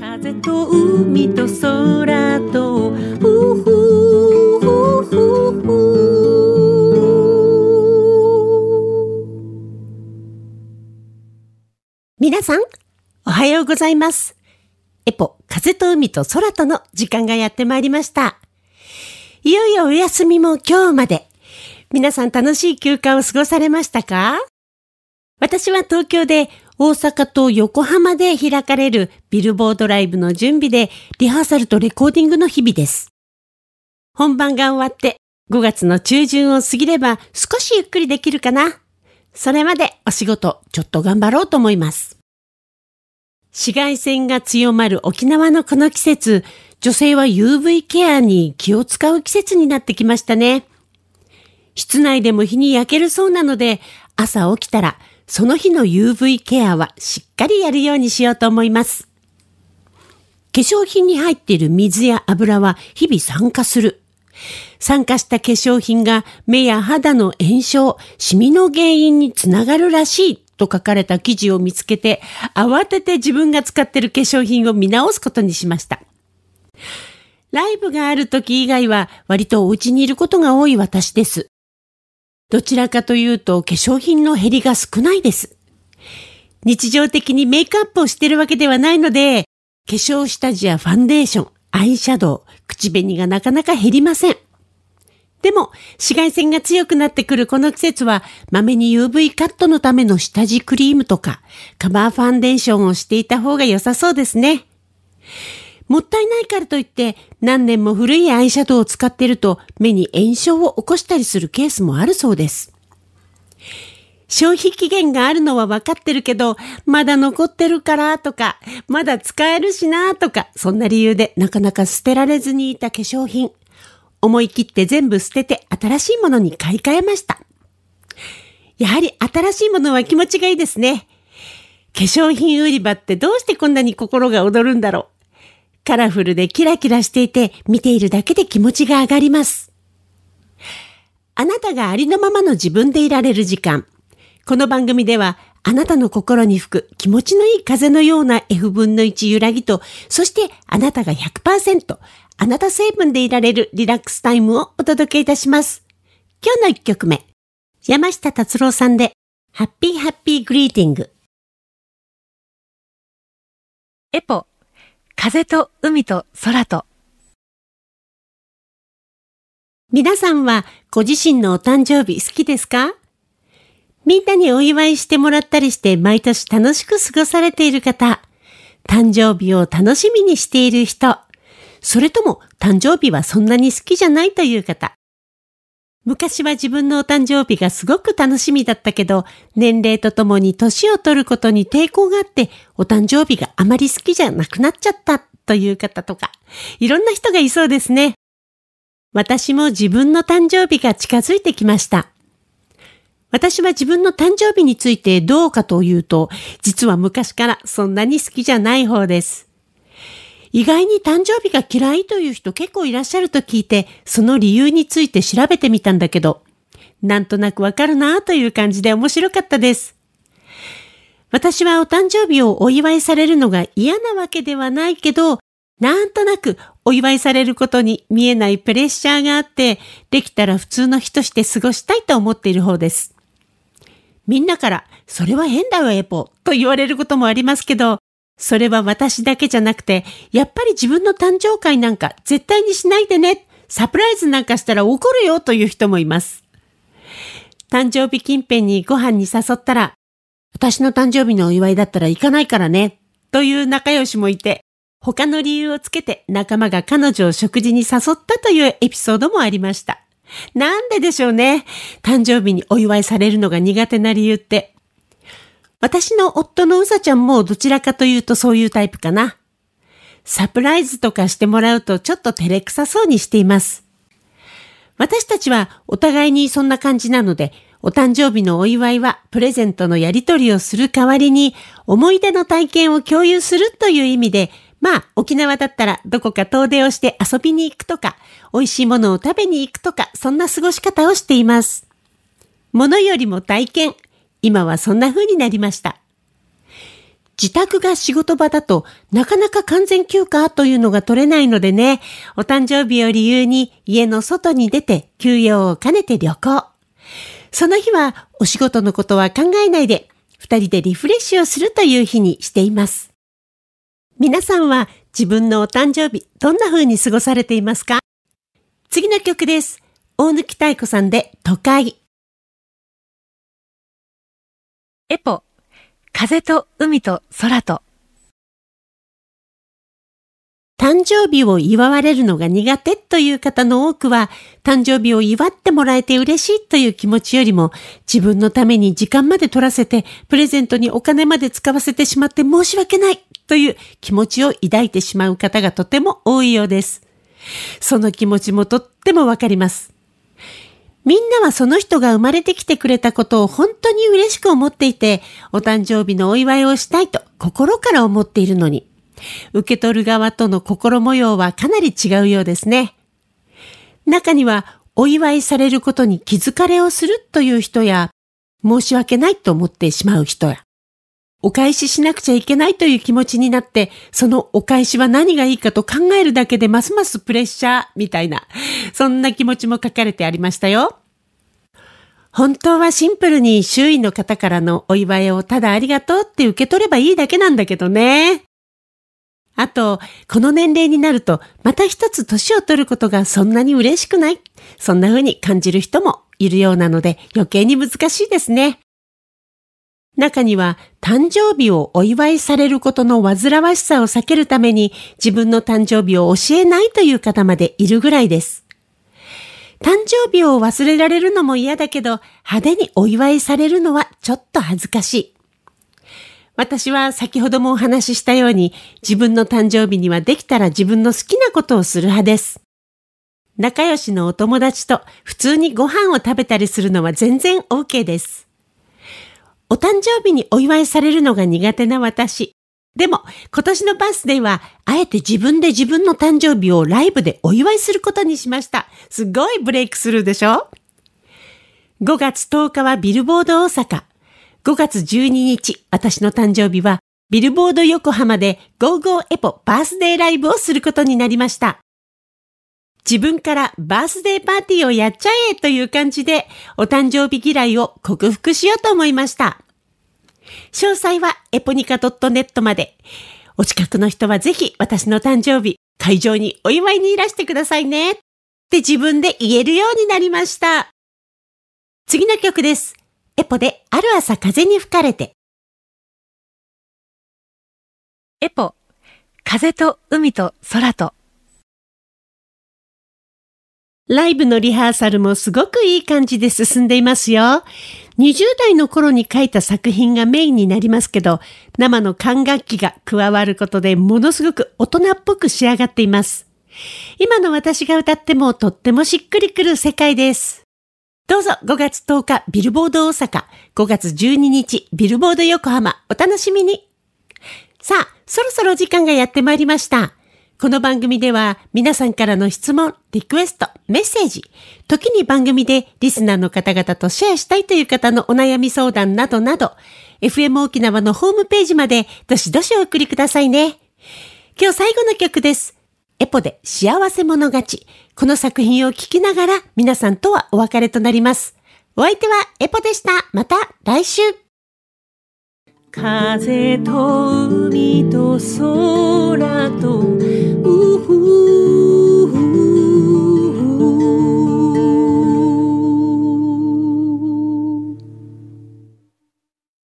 風と海と空とふふふふふ皆さん、おはようございます。エポ、風と海と空との時間がやってまいりました。いよいよお休みも今日まで。皆さん楽しい休暇を過ごされましたか？私は東京で大阪と横浜で開かれるビルボードライブの準備でリハーサルとレコーディングの日々です。本番が終わって5月の中旬を過ぎれば少しゆっくりできるかな。それまでお仕事ちょっと頑張ろうと思います。紫外線が強まる沖縄のこの季節、女性は UV ケアに気を使う季節になってきましたね。室内でも日に焼けるそうなので、朝起きたらその日の UV ケアはしっかりやるようにしようと思います。化粧品に入っている水や油は日々酸化する。酸化した化粧品が目や肌の炎症、シミの原因につながるらしいと書かれた記事を見つけて、慌てて自分が使っている化粧品を見直すことにしました。ライブがある時以外は割とお家にいることが多い私です。どちらかというと化粧品の減りが少ないです。日常的にメイクアップをしているわけではないので、化粧下地やファンデーション、アイシャドウ、口紅がなかなか減りません。でも、紫外線が強くなってくるこの季節は、まめに UV カットのための下地クリームとか、カバーファンデーションをしていた方が良さそうですね。もったいないからといって、何年も古いアイシャドウを使っていると、目に炎症を起こしたりするケースもあるそうです。消費期限があるのは分かってるけど、まだ残ってるからとか、まだ使えるしなとか、そんな理由でなかなか捨てられずにいた化粧品。思い切って全部捨てて新しいものに買い替えました。やはり新しいものは気持ちがいいですね。化粧品売り場ってどうしてこんなに心が躍るんだろう。カラフルでキラキラしていて見ているだけで気持ちが上がります。あなたがありのままの自分でいられる時間。この番組ではあなたの心に吹く気持ちのいい風のような F 分の1揺らぎと、そしてあなたが100%あなた成分でいられるリラックスタイムをお届けいたします。今日の一曲目。山下達郎さんでハッピーハッピーグリーティング。エポ、風と海と空と。皆さんはご自身のお誕生日好きですか？みんなにお祝いしてもらったりして毎年楽しく過ごされている方、誕生日を楽しみにしている人、それとも誕生日はそんなに好きじゃないという方。昔は自分のお誕生日がすごく楽しみだったけど、年齢とともに年を取ることに抵抗があって、お誕生日があまり好きじゃなくなっちゃったという方とか、いろんな人がいそうですね。私も自分の誕生日が近づいてきました。私は自分の誕生日についてどうかというと、実は昔からそんなに好きじゃない方です。意外に誕生日が嫌いという人結構いらっしゃると聞いて、その理由について調べてみたんだけど、なんとなくわかるなという感じで面白かったです。私はお誕生日をお祝いされるのが嫌なわけではないけど、なんとなくお祝いされることに見えないプレッシャーがあって、できたら普通の日として過ごしたいと思っている方です。みんなから、それは変だよ、エポ、と言われることもありますけど、それは私だけじゃなくて、やっぱり自分の誕生会なんか絶対にしないでね。サプライズなんかしたら怒るよという人もいます。誕生日近辺にご飯に誘ったら、私の誕生日のお祝いだったら行かないからね。という仲良しもいて、他の理由をつけて仲間が彼女を食事に誘ったというエピソードもありました。なんででしょうね。誕生日にお祝いされるのが苦手な理由って。私の夫のうさちゃんもどちらかというとそういうタイプかな。サプライズとかしてもらうとちょっと照れくさそうにしています。私たちはお互いにそんな感じなので、お誕生日のお祝いはプレゼントのやり取りをする代わりに思い出の体験を共有するという意味で、まあ沖縄だったらどこか遠出をして遊びに行くとか、美味しいものを食べに行くとか、そんな過ごし方をしています。ものよりも体験。今はそんな風になりました。自宅が仕事場だとなかなか完全休暇というのが取れないのでね、お誕生日を理由に家の外に出て休養を兼ねて旅行。その日はお仕事のことは考えないで、二人でリフレッシュをするという日にしています。皆さんは自分のお誕生日、どんな風に過ごされていますか？次の曲です。大貫太子さんで都会。エポ、風と海と空と。誕生日を祝われるのが苦手という方の多くは、誕生日を祝ってもらえて嬉しいという気持ちよりも、自分のために時間まで取らせて、プレゼントにお金まで使わせてしまって申し訳ないという気持ちを抱いてしまう方がとても多いようです。その気持ちもとってもわかります。みんなはその人が生まれてきてくれたことを本当に嬉しく思っていて、お誕生日のお祝いをしたいと心から思っているのに、受け取る側との心模様はかなり違うようですね。中には、お祝いされることに気づかれをするという人や、申し訳ないと思ってしまう人や、お返ししなくちゃいけないという気持ちになって、そのお返しは何がいいかと考えるだけでますますプレッシャーみたいな、そんな気持ちも書かれてありましたよ。本当はシンプルに周囲の方からのお祝いをただありがとうって受け取ればいいだけなんだけどね。あと、この年齢になると、また一つ年を取ることがそんなに嬉しくない。そんな風に感じる人もいるようなので余計に難しいですね。中には誕生日をお祝いされることの煩わしさを避けるために自分の誕生日を教えないという方までいるぐらいです。誕生日を忘れられるのも嫌だけど派手にお祝いされるのはちょっと恥ずかしい。私は先ほどもお話ししたように自分の誕生日にはできたら自分の好きなことをする派です。仲良しのお友達と普通にご飯を食べたりするのは全然 OK です。お誕生日にお祝いされるのが苦手な私。でも、今年のバースデーは、あえて自分で自分の誕生日をライブでお祝いすることにしました。すごいブレイクスルーでしょ ?5 月10日はビルボード大阪。5月12日、私の誕生日は、ビルボード横浜で GoGo エポバースデーライブをすることになりました。自分からバースデーパーティーをやっちゃえという感じで、お誕生日嫌いを克服しようと思いました。詳細はエポニカ .net まで。お近くの人はぜひ私の誕生日、会場にお祝いにいらしてくださいね。って自分で言えるようになりました。次の曲です。エポである朝風に吹かれて。エポ、風と海と空と。ライブのリハーサルもすごくいい感じで進んでいますよ。20代の頃に書いた作品がメインになりますけど、生の管楽器が加わることでものすごく大人っぽく仕上がっています。今の私が歌ってもとってもしっくりくる世界です。どうぞ5月10日ビルボード大阪、5月12日ビルボード横浜お楽しみに。さあ、そろそろ時間がやってまいりました。この番組では皆さんからの質問、リクエスト、メッセージ、時に番組でリスナーの方々とシェアしたいという方のお悩み相談などなど、FM 沖縄のホームページまでどしどしお送りくださいね。今日最後の曲です。エポで幸せ者勝ち。この作品を聴きながら皆さんとはお別れとなります。お相手はエポでした。また来週。風と海と空とうふう。